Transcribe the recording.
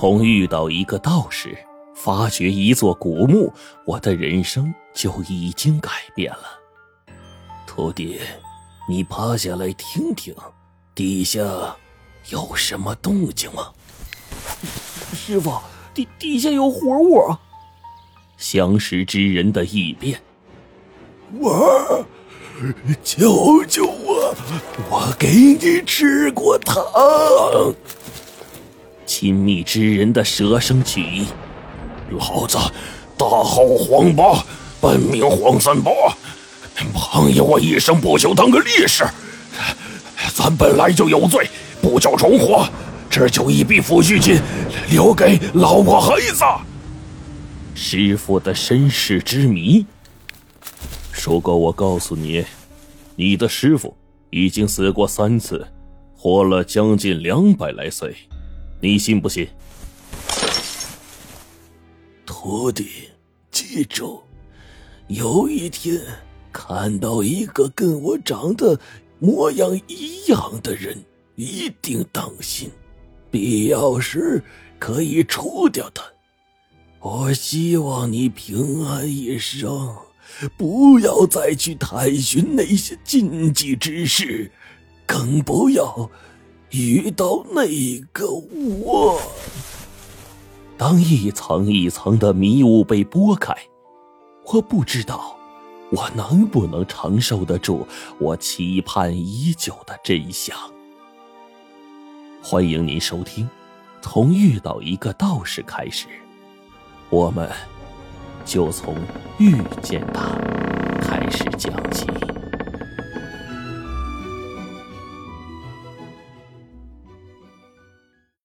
从遇到一个道士，发掘一座古墓，我的人生就已经改变了。徒弟，你趴下来听听，地下有什么动静吗？师傅，地底下有活物。相识之人的异变。我，救救我！我给你吃过糖。亲密之人的舍生取义。老子大号黄八，本名黄三八，朋友我一生不求当个烈士。咱本来就有罪，不叫重活，这就一笔抚恤金，留给老婆孩子。师傅的身世之谜。如果我告诉你，你的师傅已经死过三次，活了将近两百来岁，你信不信？徒弟，记住，有一天看到一个跟我长得模样一样的人，一定当心，必要时可以除掉他。我希望你平安一生。不要再去探寻那些禁忌之事，更不要遇到那个我。当一层一层的迷雾被拨开，我不知道我能不能承受得住我期盼已久的真相。欢迎您收听，从遇到一个道士开始，我们。就从遇见他开始讲起。